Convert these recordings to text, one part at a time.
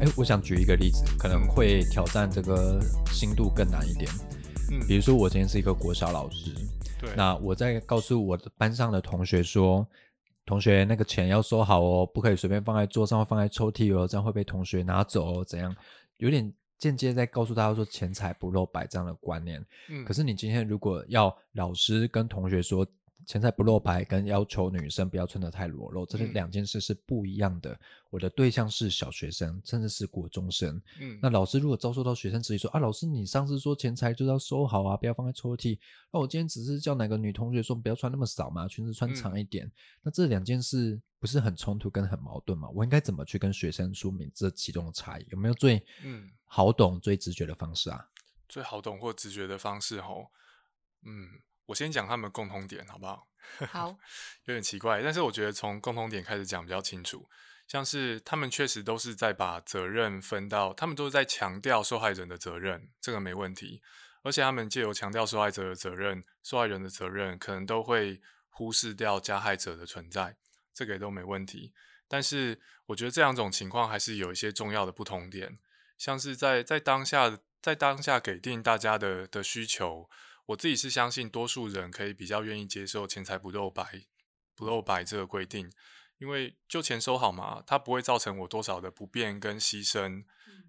哎，我想举一个例子，可能会挑战这个心度更难一点。嗯，比如说，我今天是一个国小老师，对，那我在告诉我的班上的同学说，同学那个钱要收好哦，不可以随便放在桌上或放在抽屉哦，这样会被同学拿走哦，怎样？有点间接在告诉大家说钱财不露白这样的观念。嗯，可是你今天如果要老师跟同学说钱财不露白，跟要求女生不要穿得太裸露，这两件事是不一样的。我的对象是小学生，甚至是国中生。嗯，那老师如果遭受到学生质疑说啊，老师你上次说钱财就是要收好啊，不要放在抽屉。那我今天只是叫哪个女同学说不要穿那么少嘛，裙子穿长一点。那这两件事不是很冲突跟很矛盾吗？我应该怎么去跟学生说明这其中的差异？有没有最嗯好懂、最直觉的方式啊？最好懂或直觉的方式吼，嗯，我先讲他们共同点好不好？好，有点奇怪，但是我觉得从共同点开始讲比较清楚。像是他们确实都是在把责任分到，他们都是在强调受害人的责任，这个没问题。而且他们借由强调受害者的责任、受害人的责任，可能都会忽视掉加害者的存在，这个也都没问题。但是我觉得这两种情况还是有一些重要的不同点，像是在在当下在当下给定大家的的需求，我自己是相信多数人可以比较愿意接受钱财不露白不露白这个规定，因为就钱收好嘛，它不会造成我多少的不便跟牺牲。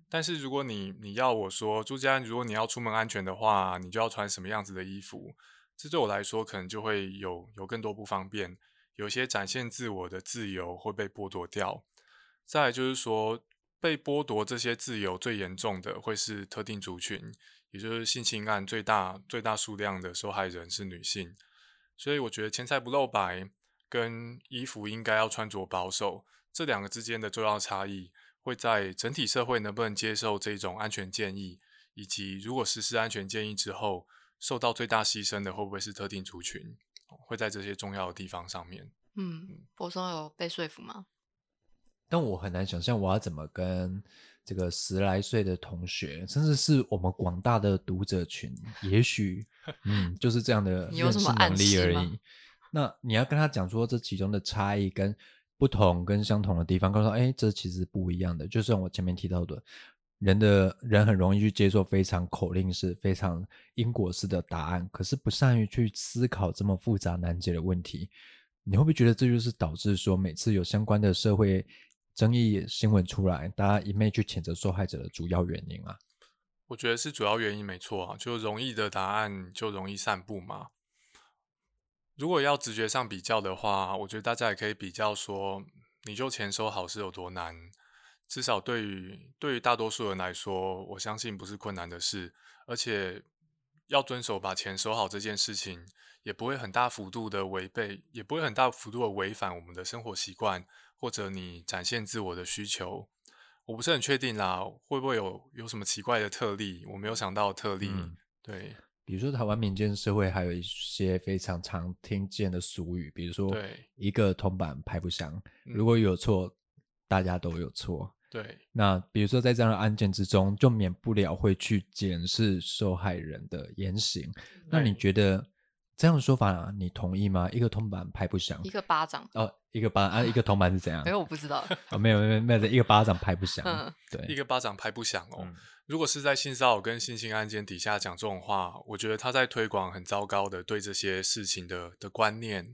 但是如果你你要我说，朱家安，如果你要出门安全的话，你就要穿什么样子的衣服？这对我来说可能就会有有更多不方便，有些展现自我的自由会被剥夺掉。再来就是说，被剥夺这些自由最严重的会是特定族群，也就是性侵案最大最大数量的受害人是女性。所以我觉得钱财不露白跟衣服应该要穿着保守这两个之间的重要差异，会在整体社会能不能接受这种安全建议，以及如果实施安全建议之后，受到最大牺牲的会不会是特定族群，会在这些重要的地方上面。嗯，博松有被说服吗？但我很难想象我要怎么跟这个十来岁的同学，甚至是我们广大的读者群，也许 嗯就是这样的认识能力而已。那你要跟他讲说这其中的差异跟不同跟相同的地方，告诉他，哎，这其实不一样的。就像我前面提到的，人的人很容易去接受非常口令式、非常因果式的答案，可是不善于去思考这么复杂难解的问题。你会不会觉得这就是导致说每次有相关的社会争议新闻出来，大家一昧去谴责受害者的主要原因啊？我觉得是主要原因没错啊，就容易的答案就容易散布嘛。如果要直觉上比较的话，我觉得大家也可以比较说，你就钱收好是有多难。至少对于对于大多数人来说，我相信不是困难的事，而且要遵守把钱收好这件事情，也不会很大幅度的违背，也不会很大幅度的违反我们的生活习惯，或者你展现自我的需求。我不是很确定啦，会不会有有什么奇怪的特例？我没有想到特例。嗯对比如说台湾民间社会还有一些非常常听见的俗语，比如说对一个铜板拍不响，嗯如果有错，大家都有错。对，那比如说在这样的案件之中，就免不了会去检视受害人的言行。那你觉得这样的说法、你同意吗？一个铜板拍不响一，个巴掌，哦，一个巴啊，一个铜板是怎样哎，？我不知道。哦，没有没有没有，一个巴掌拍不响。嗯对，一个巴掌拍不响哦。嗯如果是在性骚扰跟性侵案件底下讲这种话，我觉得他在推广很糟糕的对这些事情的的观念。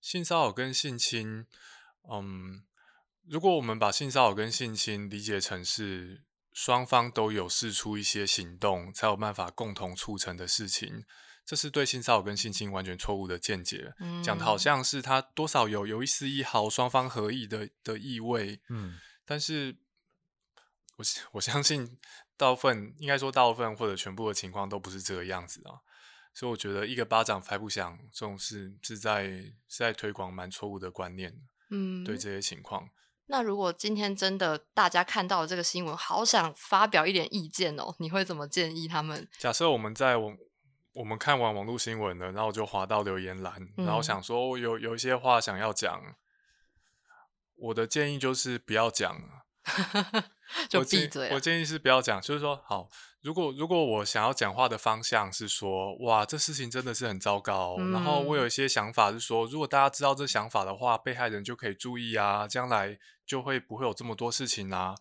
性骚扰跟性侵，嗯，如果我们把性骚扰跟性侵理解成是双方都有试出一些行动，才有办法共同促成的事情，这是对性骚扰跟性侵完全错误的见解。讲的好嗯像是他多少有有一丝一毫双方合意的的意味，嗯但是我相我相信大部分应该说大部分或者全部的情况都不是这个样子啊，所以我觉得一个巴掌拍不响这种事是在是在推广蛮错误的观念，嗯，对这些情况。那如果今天真的大家看到了这个新闻，好想发表一点意见哦，你会怎么建议他们？假设我们在网我们看完网络新闻了，然后就滑到留言栏，然后嗯想说有有一些话想要讲，我的建议就是不要讲，就闭嘴了。我建议是不要讲，就是说，好，如果如果我想要讲话的方向是说，哇，这事情真的是很糟糕，然后我有嗯一些想法是说，如果大家知道这想法的话，被害人就可以注意啊，将来就会不会有这么多事情啊。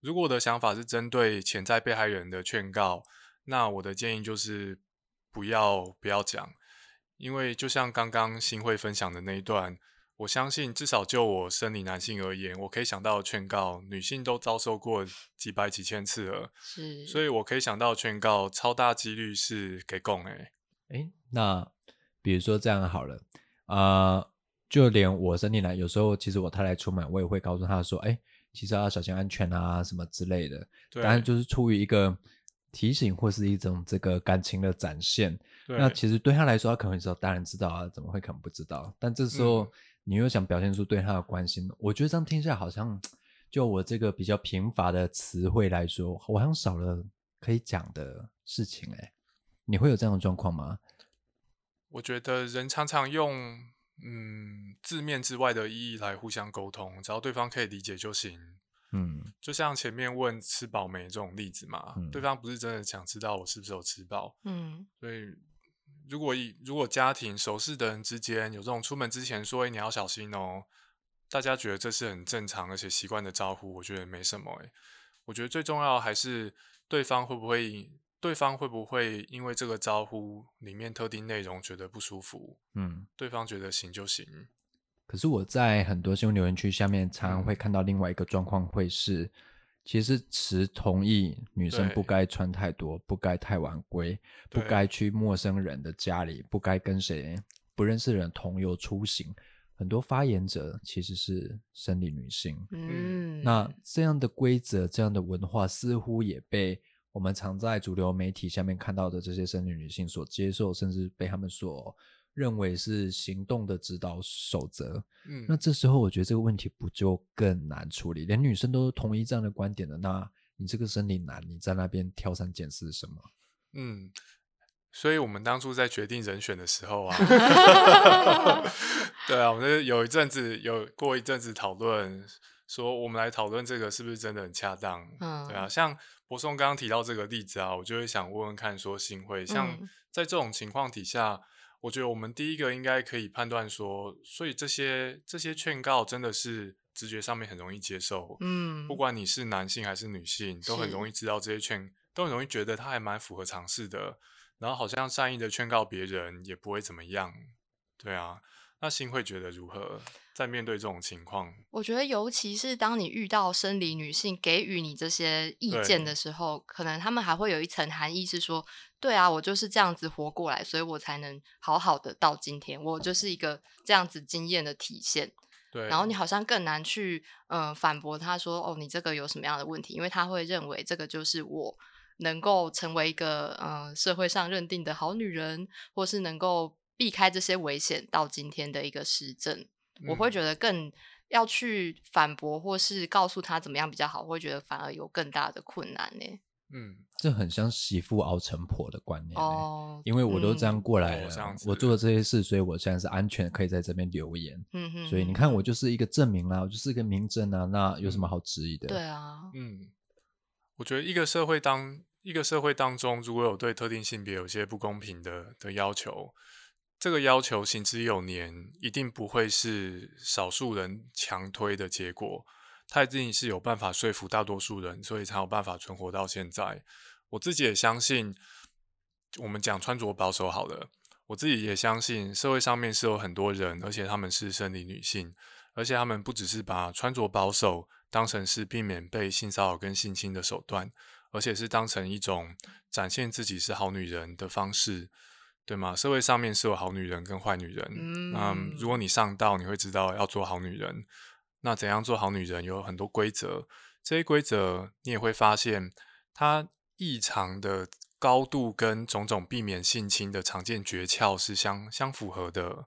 如果我的想法是针对潜在被害人的劝告，那我的建议就是不要不要讲，因为就像刚刚新会分享的那一段，我相信至少就我生理男性而言，我可以想到的劝告，女性都遭受过几百几千次了，是，所以我可以想到的劝告，超大几率是给供诶、诶，那比如说这样好了，啊，就连我生理男，有时候其实我太太出门，我也会告诉她说，哎，其实要小心安全啊，什么之类的。对，当然就是出于一个提醒或是一种这个感情的展现。那其实对他来说，他可能会说当然知道啊，怎么会可能不知道？但这时候、嗯你又想表现出对他的关心，我觉得这样听起来好像，就我这个比较贫乏的词汇来说，我好像少了可以讲的事情哎、你会有这样的状况吗？我觉得人常常用嗯字面之外的意义来互相沟通，只要对方可以理解就行。嗯就像前面问吃饱没这种例子嘛，嗯对方不是真的想知道我是不是有吃饱，嗯所以如果以如果家庭熟识的人之间有这种出门之前说“哎、你要小心哦”，大家觉得这是很正常而且习惯的招呼，我觉得没什么哎。我觉得最重要还是对方会不会对方会不会因为这个招呼里面特定内容觉得不舒服，嗯。对方觉得行就行。可是我在很多新闻留言区下面，常常会嗯看到另外一个状况，会是其实持同意女生不该穿太多，不该太晚归，不该去陌生人的家里，不该跟谁不认识的人同游出行。很多发言者其实是生理女性，嗯，那这样的规则、这样的文化，似乎也被我们常在主流媒体下面看到的这些生理女性所接受，甚至被他们所认为是行动的指导守则。嗯，那这时候，我觉得这个问题不就更难处理？连女生都同意这样的观点的，那你这个生理男，你在那边挑三拣四什么？嗯，所以我们当初在决定人选的时候啊，对啊，我们有一阵子有过一阵子讨论，说我们来讨论这个是不是真的很恰当？嗯对啊，嗯像博松刚刚提到这个例子啊，我就会想问问看，说新会像嗯在这种情况底下，我觉得我们第一个应该可以判断说，所以这些这些劝告真的是直觉上面很容易接受，嗯，不管你是男性还是女性，都很容易知道这些劝，都很容易觉得他还蛮符合常识的，然后好像善意的劝告别人也不会怎么样，对啊。那新会觉得如何？在面对这种情况，我觉得，尤其是当你遇到生理女性给予你这些意见的时候，可能他们还会有一层含义是说，对啊，我就是这样子活过来，所以我才能好好的到今天，我就是一个这样子经验的体现。对，然后你好像更难去呃反驳他说，哦，你这个有什么样的问题？因为他会认为这个就是我能够成为一个呃社会上认定的好女人，或是能够避开这些危险到今天的一个实证。我会嗯觉得更要去反驳或是告诉他怎么样比较好，我会觉得反而有更大的困难呢。嗯，这很像媳妇熬成婆的观念、欸。哦，因为我都这样嗯过来了，哦这样子我做了这些事，所以我现在是安全，可以在这边留言。嗯哼所以你看，我就是一个证明啦，我就是一个明证啊，那有什么好质疑的？对啊，嗯，我觉得一个社会当一个社会当中，如果有对特定性别有些不公平的的要求，这个要求行之有年，一定不会是少数人强推的结果，它一定是有办法说服大多数人，所以才有办法存活到现在。我自己也相信，我们讲穿着保守好了，我自己也相信社会上面是有很多人，而且他们是生理女性，而且他们不只是把穿着保守当成是避免被性骚扰跟性侵的手段，而且是当成一种展现自己是好女人的方式，对吗？社会上面是有好女人跟坏女人，嗯如果你上道，你会知道要做好女人。那怎样做好女人有很多规则，这些规则你也会发现，它异常的高度跟种种避免性侵的常见诀窍是相相符合的，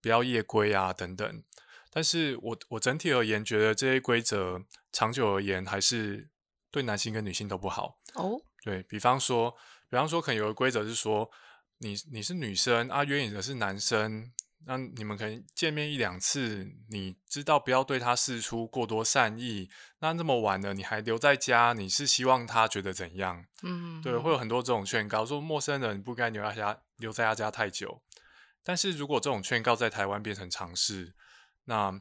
不要夜归啊等等。但是我我整体而言，觉得这些规则长久而言还是对男性跟女性都不好。哦，对比方说，比方说，可能有个规则是说，你你是女生啊，约你的是男生，那你们可能见面一两次，你知道不要对他示出过多善意。那这么晚了，你还留在家，你是希望他觉得怎样？嗯，对，会有很多这种劝告，说陌生人不该留在家留在他家太久。但是如果这种劝告在台湾变成常事，那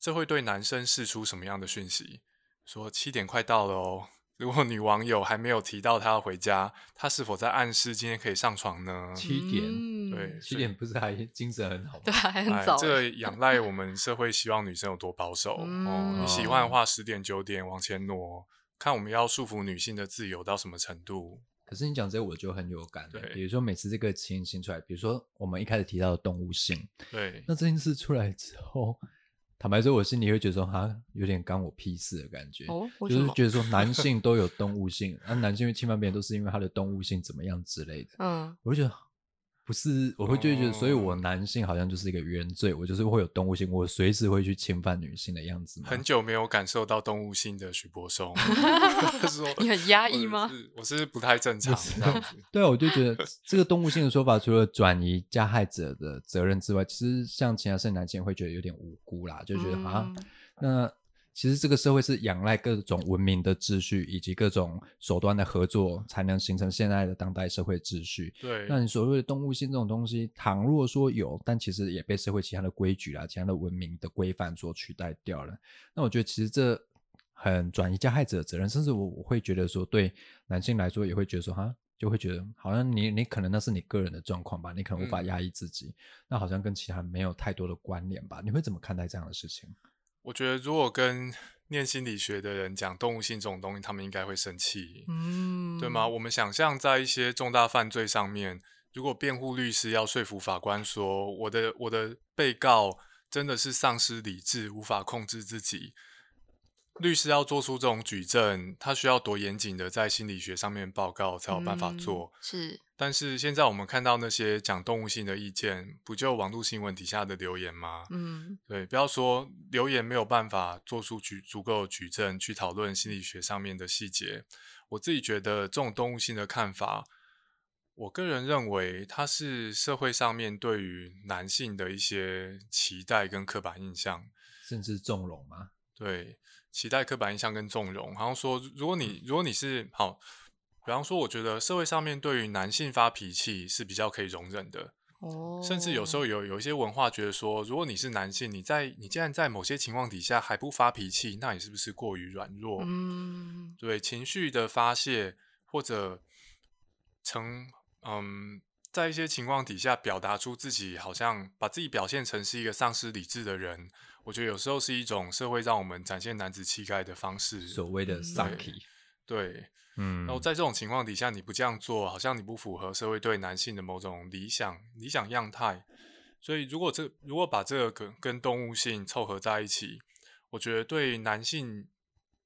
这会对男生释出什么样的讯息？说七点快到了哦。如果女网友还没有提到她要回家，她是否在暗示今天可以上床呢？七点，嗯对，七点不是还精神很好吗？对，还很哎，早。这个仰赖我们社会希望女生有多保守、哦。你喜欢的话，十点九点往前挪，看我们要束缚女性的自由到什么程度。可是你讲这个我就很有感，对比如说每次这个情形出来，比如说我们一开始提到的动物性，对，那这件事出来之后，坦白说，我心里会觉得说，哈，有点干我屁事的感觉。就是觉得说 男性都有动物性，那、男性会侵犯别人都是因为他的动物性怎么样之类的。嗯，我就觉得不是，我会就会觉得，所以哦我男性好像就是一个原罪，我就是会有动物性，我随时会去侵犯女性的样子嘛。很久没有感受到动物性的许柏松，说你很压抑我吗是我是不太正常这样子。对啊，我就觉得 这个动物性的说法，除了转移加害者的责任之外，其实像其他是男性会觉得有点无辜啦，就觉得啊，嗯那其实这个社会是仰赖各种文明的秩序以及各种手段的合作，才能形成现在的当代社会秩序。对，那你所谓的动物性这种东西，倘若说有，但其实也被社会其他的规矩啦、其他的文明的规范所取代掉了。那我觉得其实这很转移加害者的责任，甚至我我会觉得说，对男性来说也会觉得说，哈，就会觉得好像你你可能那是你个人的状况吧，你可能无法嗯压抑自己，那好像跟其他没有太多的关联吧？你会怎么看待这样的事情？我觉得如果跟念心理学的人讲动物性这种东西，他们应该会生气。嗯，对吗？？我们想象在一些重大犯罪上面，如果辩护律师要说服法官说，我的我的被告真的是丧失理智，无法控制自己，律师要做出这种举证，他需要多严谨的在心理学上面报告才有办法嗯做。是，但是现在我们看到那些讲动物性的意见，不就网络新闻底下的留言吗？嗯对，不要说留言没有办法做出举足够的举证去讨论心理学上面的细节。我自己觉得这种动物性的看法，我个人认为它是社会上面对于男性的一些期待跟刻板印象。甚至纵容吗？对，期待刻板印象跟纵容，好像说，如果你如果你是好，比方说，我觉得社会上面对于男性发脾气是比较可以容忍的，哦，甚至有时候有有一些文化觉得说，如果你是男性，你在你既然在某些情况底下还不发脾气，那你是不是过于软弱？嗯。对情绪的发泄，或者成嗯，在一些情况底下表达出自己好像把自己表现成是一个丧失理智的人，我觉得有时候是一种社会让我们展现男子气概的方式。所谓的 “sucky” 对，嗯，然后在这种情况底下，你不这样做，好像你不符合社会对男性的某种理想理想样态。所以，如果这如果把这个跟跟动物性凑合在一起，我觉得对男性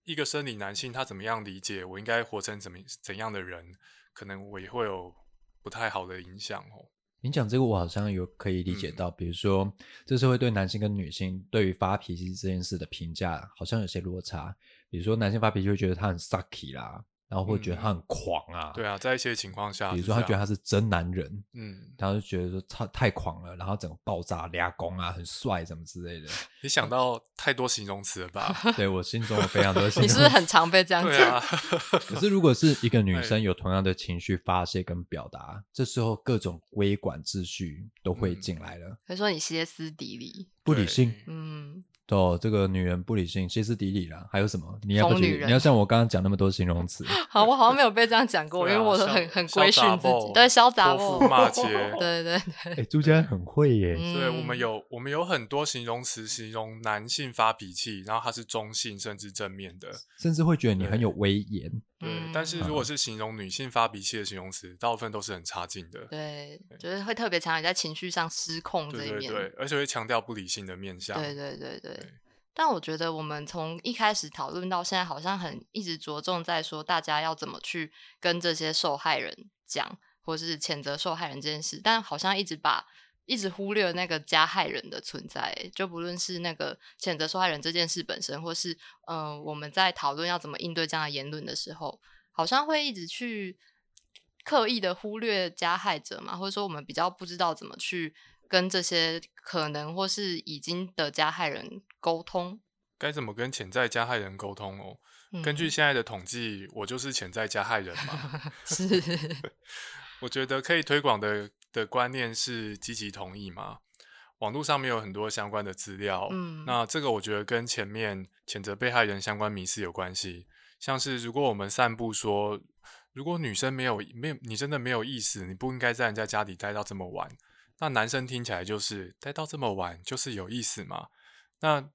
一个生理男性他怎么样理解我应该活成怎么怎样的人，可能我也会有不太好的影响哦。你讲这个，我好像有可以理解嗯到，比如说，这社会对男性跟女性对于发脾气这件事的评价，好像有些落差。比如说，男性发脾气会觉得他很 sucky 啦，然后会觉得他很狂啊。对啊，在一些情况下，比如说他觉得他是真男人，嗯，然后就觉得说他太狂了，然后整个爆炸、俩攻啊，很帅什么之类的。你想到太多形容词了吧？对我心中有非常多 形容词你是不是很常被这样对讲？啊，可是如果是一个女哎生有同样的情绪发泄跟表达，这时候各种规管秩序都会嗯进来了。可以说你歇斯底里，不理性，嗯，哦，这个女人不理性、歇斯底里啦，还有什么？你要不疯女人你要像我刚刚讲那么多形容词，好，我好像没有被这样讲过，因为我都很很潇规训自己，对，潇洒泼骂街对对哎、对，朱家很会耶。嗯对，我们有我们有很多形容词形容男性发脾气，然后他是中性甚至正面的。甚至会觉得你很有威严。对，嗯但是如果是形容女性发脾气的形容词，大部分都是很差劲的。对，就是会特别强调你在情绪上失控这一面，对对对，而且会强调不理性的面向。对对对对对但我觉得我们从一开始讨论到现在，好像很一直着重在说大家要怎么去跟这些受害人讲，或是谴责受害人这件事，但好像一直把一直忽略那个加害人的存在，就不论是那个谴责受害人这件事本身，或是呃我们在讨论要怎么应对这样的言论的时候，好像会一直去刻意的忽略加害者嘛，或者说我们比较不知道怎么去跟这些可能或是已经的加害人沟通？该怎么跟潜在加害人沟通哦？根据嗯现在的统计，我就是潜在加害人嘛。是，我觉得可以推广的的观念是积极同意嘛。网络上面有很多相关的资料，嗯那这个我觉得跟前面谴责被害人相关迷思有关系。像是如果我们散布说，如果女生没有没有你真的没有意思，你不应该在人家家里待到这么晚，那男生听起来就是待到这么晚就是有意思嘛。那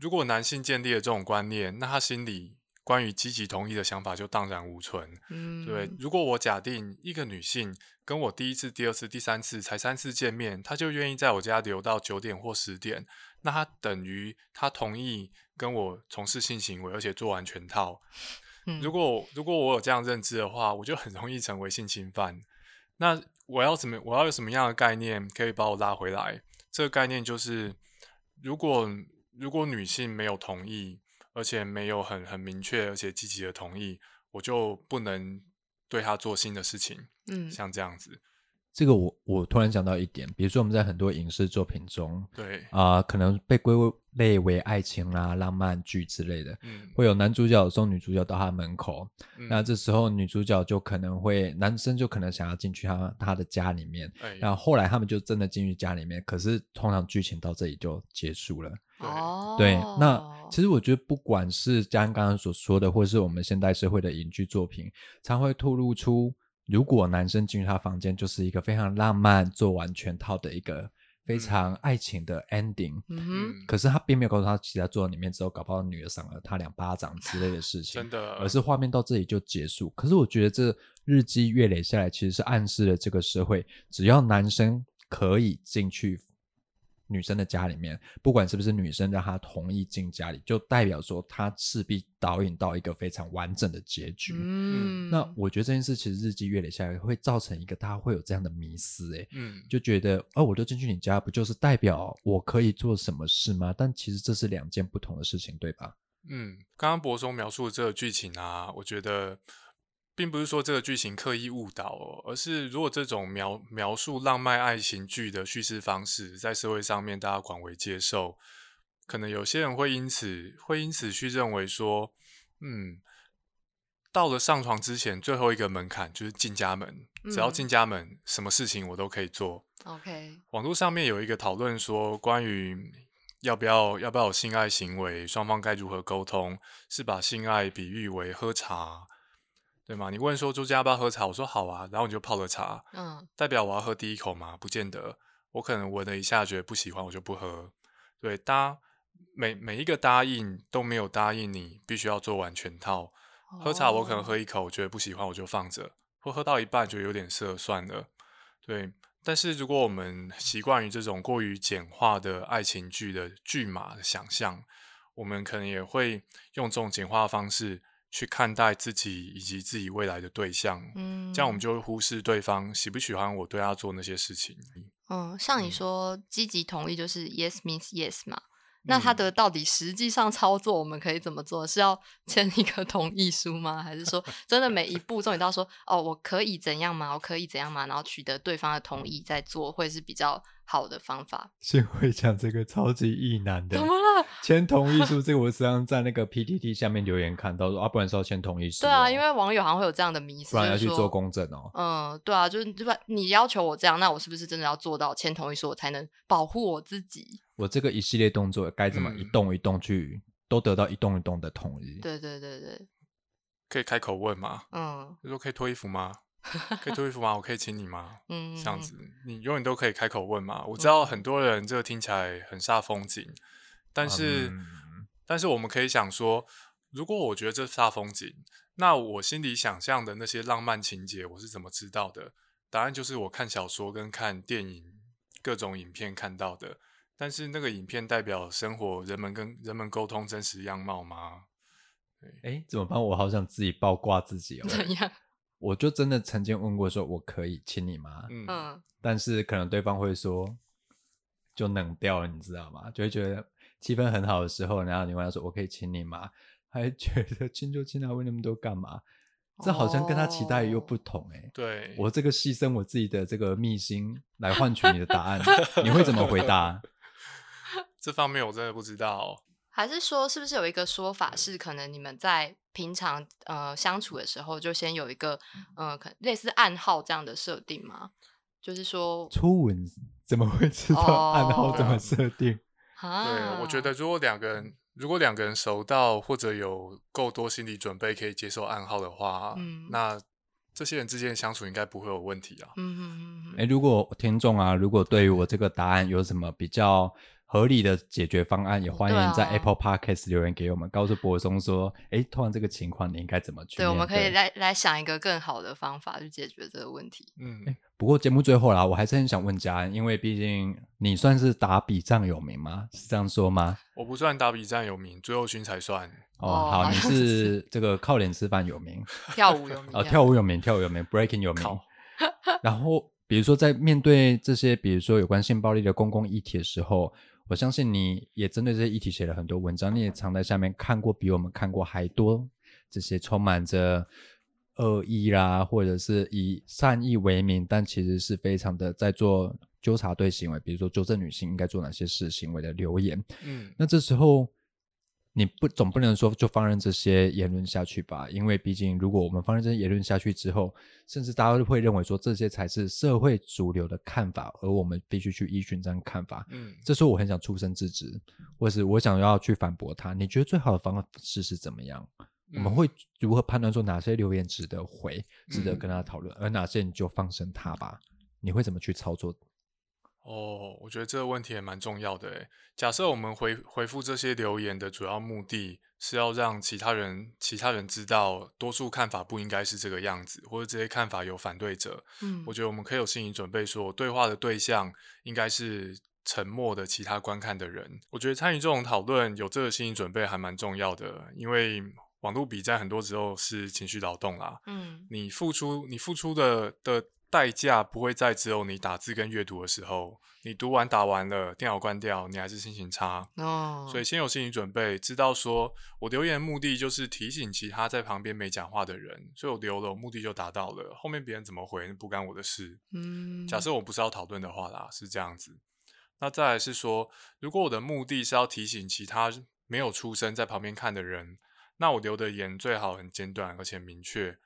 如果男性建立了这种观念，那他心里关于积极同意的想法就荡然无存。嗯，对，如果我假定一个女性跟我第一次、第二次、第三次才三次见面，她就愿意在我家留到九点或十点，那她等于她同意跟我从事性行为，而且做完全套。嗯如果如果我有这样认知的话，我就很容易成为性侵犯。那我要怎么？我要有什么样的概念可以把我拉回来？这个概念就是，如果如果女性没有同意，而且没有很很明确而且积极的同意，我就不能对他做新的事情，嗯像这样子。这个我我突然想到一点，比如说我们在很多影视作品中对，啊、可能被归类为爱情啦、浪漫剧之类的，嗯，会有男主角送女主角到他门口，嗯那这时候女主角就可能会，男生就可能想要进去他他的家里面，哎，然后后来他们就真的进去家里面，可是通常剧情到这里就结束了。对哦，对，那其实我觉得不管是嘉恩刚刚所说的，或是我们现代社会的影剧作品，常会透露出，如果男生进入他房间，就是一个非常浪漫、做完全套的一个非常爱情的 ending。嗯哼，嗯，可是他并没有告诉他，其他坐在里面之后，搞不好女儿赏了他两巴掌之类的事 情。真的，而是画面到这里就结束。可是我觉得这日积月累下来，其实是暗示了这个社会，只要男生可以进去女生的家里面，不管是不是女生让她同意进家里，就代表说她势必导引到一个非常完整的结局。嗯，那我觉得这件事其实日积月累下来，会造成一个大家会有这样的迷思，诶，嗯，就觉得哦，我就进去你家，不就是代表我可以做什么事吗？但其实这是两件不同的事情，对吧？嗯，刚刚博松描述的这个剧情啊，我觉得并不是说这个剧情刻意误导哦，而是如果这种描描述浪漫爱情剧的叙事方式在社会上面大家广为接受，可能有些人会因此会因此去认为说，嗯，到了上床之前最后一个门槛就是进家门，只要嗯进家门，什么事情我都可以做。OK，网络上面有一个讨论说，关于要不要要不要有性爱行为，双方该如何沟通，是把性爱比喻为喝茶，对吗？你问说朱家要不要喝茶，我说好啊，然后你就泡了茶，嗯代表我要喝第一口吗？不见得，我可能闻了一下觉得不喜欢，我就不喝。对，答每每一个答应都没有答应你必须要做完全套。喝茶我可能哦喝一口，我觉得不喜欢我就放着，或喝到一半觉得有点涩，算了。对，但是如果我们习惯于这种过于简化的爱情剧的剧码的想象，我们可能也会用这种简化的方式去看待自己以及自己未来的对象。嗯，这样我们就会忽视对方喜不喜欢我对他做那些事情。嗯，像你嗯说积极同意就是 yes means yes 嘛，那他嗯的到底实际上操作我们可以怎么做？是要 签一个同意书吗？还是说 真的每一步骤你都要说哦，我可以怎样吗？我可以怎样吗？然后取得对方的同意再做，会是比较好的方法。先会讲这个超级意难的怎么了？签同意书，这个我实际上在那个 PTT 下面留言看到说啊，不然是要签同意书、对啊，因为网友好像会有这样的迷思，不然要去做公证哦。嗯，对啊，就是对吧？你要求我这样，那我是不是真的要做到签同意书，我才能保护我自己？我这个一系列动作该怎么一嗯动一动去，都得到一动一动的同意。对对对对，可以开口问吗？嗯就说可以脱衣服吗？可以脱衣服吗？我可以亲你吗？嗯，这样子，你永远都可以开口问嘛。我知道很多人这个听起来很煞风景，但是、嗯但是我们可以想说，如果我觉得这煞风景，那我心里想象的那些浪漫情节，我是怎么知道的？答案就是我看小说跟看电影各种影片看到的。但是那个影片代表生活人们跟人们沟通真实样貌吗？哎，怎么办？我好想自己爆挂自己哦。怎样？我就真的曾经问过说，我可以亲你吗？嗯嗯但是可能对方会说，就冷掉了，你知道吗？就会觉得气氛很好的时候，然后你问他说我可以亲你吗？还觉得亲就亲啊，问那么多干嘛？这好像跟他期待又哦不同哎、对，我这个牺牲我自己的这个秘辛来换取你的答案，你会怎么回答？这方面我真的不知道。还是说，是不是有一个说法是，可能你们在平常呃相处的时候，就先有一个呃，可类似暗号这样的设定吗？就是说，初吻怎么会知道暗号怎么设定？啊，对，我觉得如果两个人如果两个人熟到或者有够多心理准备可以接受暗号的话，嗯那这些人之间的相处应该不会有问题啊。嗯，嗯嗯嗯哎，如果听众啊，如果对于我这个答案有什么比较合理的解决方案，也欢迎在啊 Apple Podcast 留言给我们，告诉博松说，哎，突然这个情况你应该怎么去对，我们可以对来来想一个更好的方法去解决这个问题。嗯，不过节目最后啦，我还是很想问嘉恩，因为毕竟你算是打比仗有名吗？是这样说吗？我不算打比战有名，最后勋才算。哦，哦好，你是这个靠脸吃饭有名，跳舞有名 哦，跳舞有名，跳舞有名，breaking 有名。然后，比如说在面对这些，比如说有关性暴力的公共议题的时候，我相信你也针对这些议题写了很多文章，你也常在下面看过比我们看过还多这些充满着恶意啦，或者是以善意为名，但其实是非常的在做纠察队行为，比如说纠正女性应该做哪些事行为的留言。嗯，那这时候你不总不能说就放任这些言论下去吧？因为毕竟如果我们放任这些言论下去之后，甚至大家都会认为说这些才是社会主流的看法，而我们必须去依循这样看法。嗯，这时候我很想出声制止，或是我想要去反驳他。你觉得最好的方式是怎么样？我们嗯会如何判断说哪些留言值得回，值得嗯跟他讨论，而哪些你就放生他吧？你会怎么去操作？哦，我觉得这个问题也蛮重要的诶。假设我们回回复这些留言的主要目的是要让其他人其他人知道多数看法不应该是这个样子，或者这些看法有反对者，嗯我觉得我们可以有心理准备说，对话的对象应该是沉默的其他观看的人。我觉得参与这种讨论有这个心理准备还蛮重要的，因为网络比在很多时候是情绪劳动啦。嗯你付出你付出的的代价不会在只有你打字跟阅读的时候，你读完打完了，电脑关掉，你还是心情差。哦，所以先有心理准备，知道说我留言的目的就是提醒其他在旁边没讲话的人，所以我留了，我目的就达到了。后面别人怎么回不干我的事。嗯，假设我不是要讨论的话啦，是这样子。那再来是说，如果我的目的是要提醒其他没有出声在旁边看的人，那我留的言最好很简短而且明确。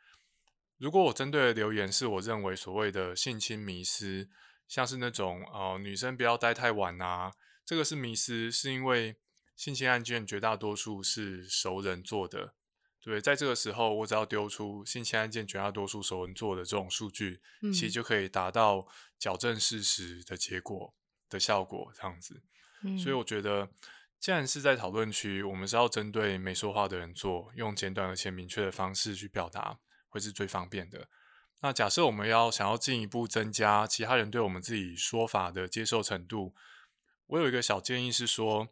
如果我针对的留言是我认为所谓的性侵迷失，像是那种呃女生不要待太晚啊，这个是迷失，是因为性侵案件绝大多数是熟人做的。对，在这个时候，我只要丢出性侵案件绝大多数熟人做的这种数据，其实嗯就可以达到矫正事实的结果的效果，这样子。所以嗯我觉得，既然是在讨论区，我们是要针对没说话的人做，用简短而且明确的方式去表达，会是最方便的。那假设我们要想要进一步增加其他人对我们自己说法的接受程度，我有一个小建议是说，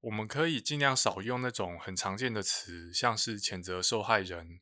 我们可以尽量少用那种很常见的词，像是谴责受害人。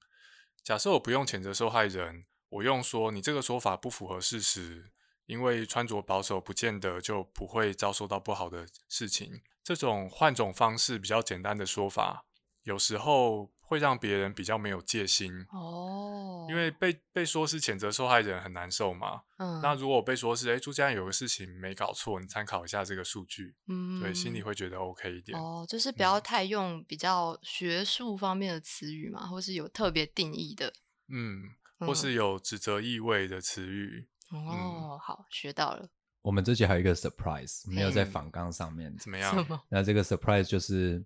假设我不用谴责受害人，我用说你这个说法不符合事实，因为穿着保守不见得就不会遭受到不好的事情。这种换种方式比较简单的说法，有时候会让别人比较没有戒心。哦，因为被被说是谴责受害人很难受嘛，嗯那如果我被说是哎朱家有个事情没搞错，你参考一下这个数据，嗯对，心里会觉得 OK 一点。哦，就是不要太用比较学术方面的词语嘛，或是有特别定义的。嗯，或嗯是有指责意味的词语，哦，好，学到了。我们这集还有一个 surprise，没有在嘿访纲上面。怎么样？那这个 surprise 就是，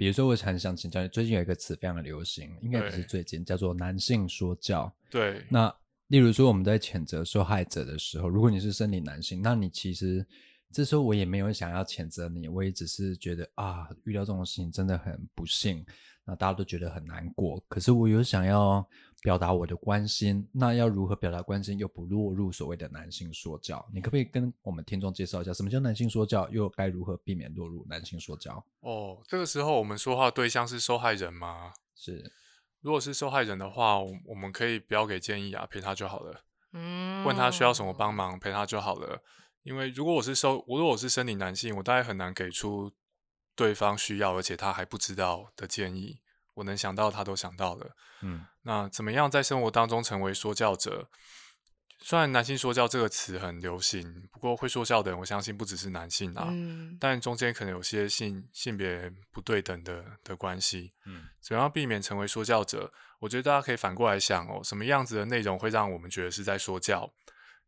比如说我很想请教你，最近有一个词非常的流行，应该不是最近，叫做男性说教。对，那例如说我们在谴责受害者的时候，如果你是生理男性，那你其实这时候我也没有想要谴责你，我也只是觉得啊，遇到这种事情真的很不幸，那大家都觉得很难过。可是我有想要表达我的关心，那要如何表达关心又不落入所谓的男性说教？你可不可以跟我们听众介绍一下，什么叫男性说教，又该如何避免落入男性说教？哦，这个时候我们说话对象是受害人吗？是如果是受害人的话，我我们可以不要给建议啊，陪他就好了。嗯，问他需要什么帮忙，陪他就好了。因为如果我是收，如果我是生理男性，我大概很难给出对方需要而且他还不知道的建议。我能想到他都想到了。嗯那怎么样在生活当中成为说教者？虽然男性说教这个词很流行，不过会说教的人，我相信不只是男性啊，嗯但中间可能有些性性别不对等的的关系。嗯怎么样避免成为说教者？我觉得大家可以反过来想哦，什么样子的内容会让我们觉得是在说教？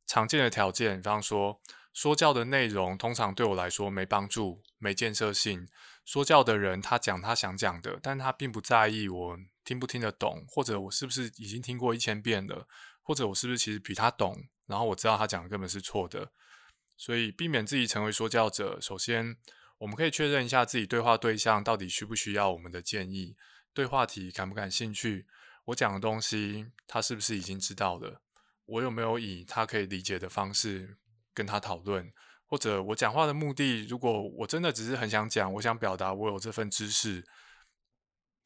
常见的条件，比方说，说教的内容通常对我来说没帮助、没建设性。说教的人他讲他想讲的，但他并不在意我听不听得懂，或者我是不是已经听过一千遍了，或者我是不是其实比他懂，然后我知道他讲的根本是错的。所以避免自己成为说教者，首先我们可以确认一下自己对话对象到底需不需要我们的建议，对话题感不感兴趣，我讲的东西他是不是已经知道了，我有没有以他可以理解的方式跟他讨论，或者我讲话的目的，如果我真的只是很想讲，我想表达我有这份知识，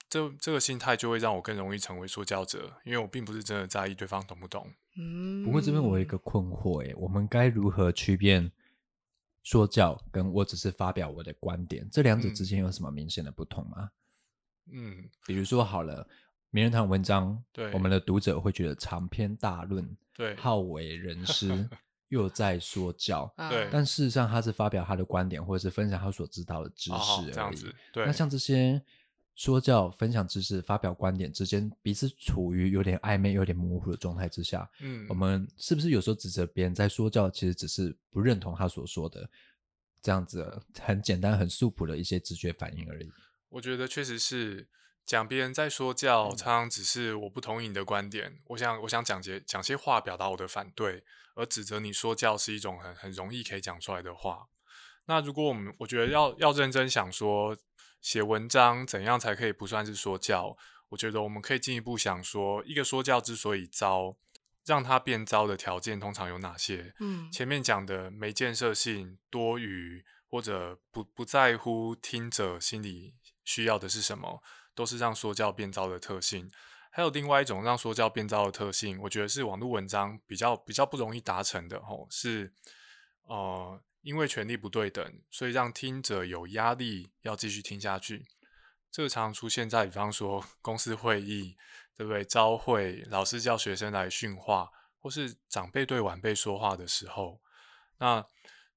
这这个心态就会让我更容易成为说教者，因为我并不是真的在意对方懂不懂。嗯。不过这边我有一个困惑，诶，我们该如何区辨说教跟我只是发表我的观点，这两者之间有什么明显的不同吗？嗯，比如说好了，名人堂文章，对我们的读者会觉得长篇大论，对，好为人师，又在说教。嗯对但事实上，他是发表他的观点，或者是分享他所知道的知哦识而已。这样子，对，那像这些说教、分享知识、发表观点之间，彼此处于有点暧昧、有点模糊的状态之下，嗯，我们是不是有时候指责别人在说教，其实只是不认同他所说的这样子很简单、很素朴的一些直觉反应而已？我觉得确实是讲别人在说教，常常只是我不同意你的观点，我想我想讲些讲些话表达我的反对，而指责你说教是一种很很容易可以讲出来的话。那如果我们我觉得要要认真想说写文章怎样才可以不算是说教，我觉得我们可以进一步想说，一个说教之所以糟，让它变糟的条件通常有哪些？嗯前面讲的没建设性、多余，或者不不在乎听者心里需要的是什么，都是让说教变糟的特性。还有另外一种让说教变糟的特性，我觉得是网络文章比较比较不容易达成的吼，是呃因为权力不对等，所以让听者有压力要继续听下去。这个常常出现在比方说公司会议，对不对？召会，老师叫学生来训话，或是长辈对晚辈说话的时候，那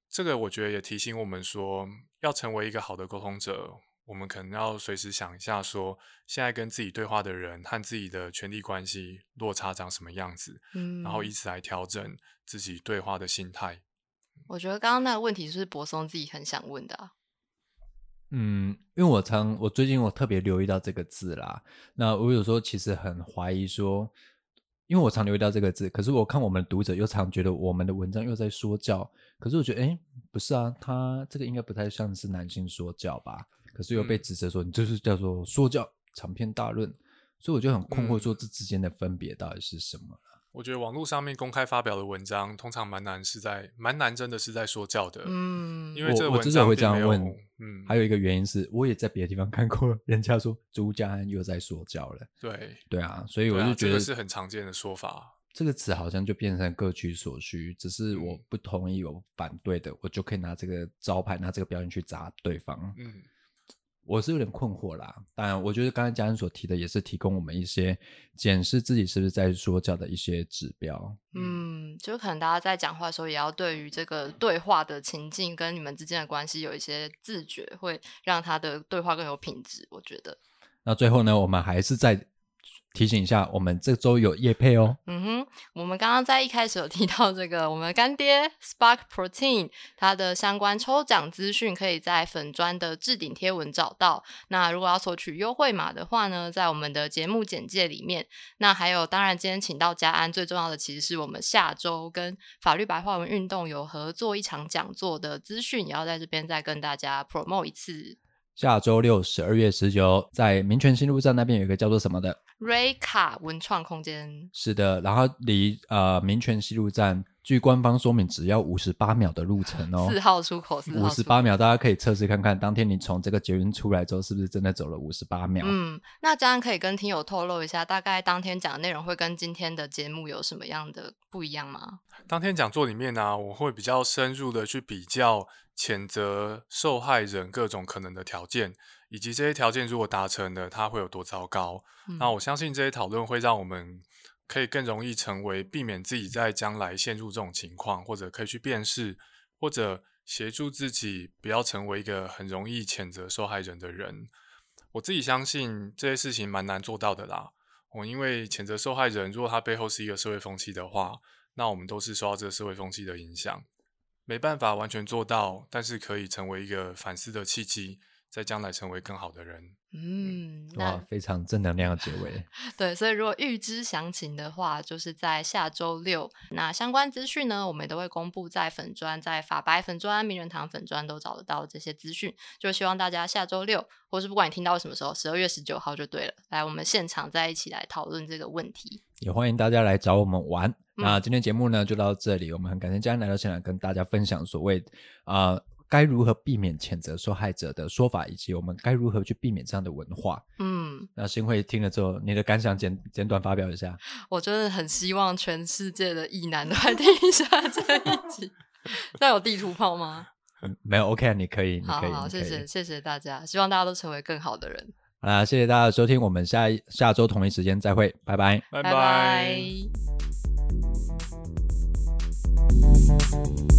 这个我觉得也提醒我们说，要成为一个好的沟通者，我们可能要随时想一下说，现在跟自己对话的人和自己的权力关系落差长什么样子，嗯然后以此来调整自己对话的心态。我觉得刚刚那个问题是不是博松自己很想问的啊？嗯，因为我常我最近我特别留意到这个字啦。那我有时候其实很怀疑说，因为我常留意到这个字，可是我看我们的读者又常觉得我们的文章又在说教，可是我觉得，哎，不是啊，他这个应该不太像是男性说教吧？可是又被嗯指责说你这是叫做说教，长篇大论，所以我就很困惑，嗯说这之间的分别到底是什么？我觉得网络上面公开发表的文章，通常蛮难是在蛮难，真的是在说教的。嗯，因为这个文我我之所以会这章并没有样问，嗯，还有一个原因是，我也在别的地方看过人家说朱家安又在说教了，对，对啊，所以我就觉得这个是很常见的说法。这个词好像就变成各取所需，只是我嗯不同意、我反对的，我就可以拿这个招牌、拿这个标签去砸对方。嗯，我是有点困惑啦。当然，我觉得刚才嘉恩所提的也是提供我们一些检视自己是不是在说教的一些指标。嗯，就可能大家在讲话的时候，也要对于这个对话的情境跟你们之间的关系有一些自觉，会让他的对话更有品质。我觉得，那最后呢，我们还是再提醒一下，我们这周有业配哦。嗯哼，我们刚刚在一开始有提到这个，我们干爹 Spark Protein，它的相关抽奖资讯可以在粉砖的置顶贴文找到。那如果要索取优惠码的话呢，在我们的节目简介里面。那还有，当然今天请到嘉安，最重要的其实是我们下周跟法律白话文运动有合作一场讲座的资讯，也要在这边再跟大家 promote 一次。下周六十二月十九，在民权新路站那边有一个叫做什么的，瑞卡文创空间，是的，然后离呃民权西路站，据官方说明，只要五十八秒的路程哦。四号出口，五十八秒，大家可以测试看看，当天你从这个捷运出来之后，是不是真的走了五十八秒？嗯，那这样可以跟听友透露一下，大概当天讲的内容会跟今天的节目有什么样的不一样吗？当天讲座里面呢、我会比较深入的去比较谴责受害人各种可能的条件，以及这些条件如果达成了，它会有多糟糕。那嗯我相信这些讨论会让我们可以更容易成为避免自己在将来陷入这种情况，或者可以去辨识，或者协助自己不要成为一个很容易谴责受害人的人。我自己相信这些事情蛮难做到的啦。我因为谴责受害人，如果他背后是一个社会风气的话，那我们都是受到这个社会风气的影响，没办法完全做到，但是可以成为一个反思的契机，在将来成为更好的人。嗯，哇那，非常正能量的结尾。对，所以如果预知详情的话，就是在下周六。那相关资讯呢，我们也都会公布在粉砖、在法白粉砖、名人堂粉砖都找得到这些资讯。就希望大家下周六，或是不管你听到什么时候，十二月十九号就对了，来我们现场再一起来讨论这个问题。也欢迎大家来找我们玩。嗯那今天节目呢就到这里，我们很感谢嘉恩来到现场，跟大家分享所谓啊、呃该如何避免谴责受害者的说法，以及我们该如何去避免这样的文化。嗯，那新会听了之后，你的感想简简短发表一下。我真的很希望全世界的异男都来听一下这一集。那有地图炮吗？嗯没有 OK，啊你可以，你可以，好好，你可以谢谢谢谢大家，希望大家都成为更好的人。好啦，谢谢大家的收听，我们下一下周同一时间再会，拜拜。拜拜拜拜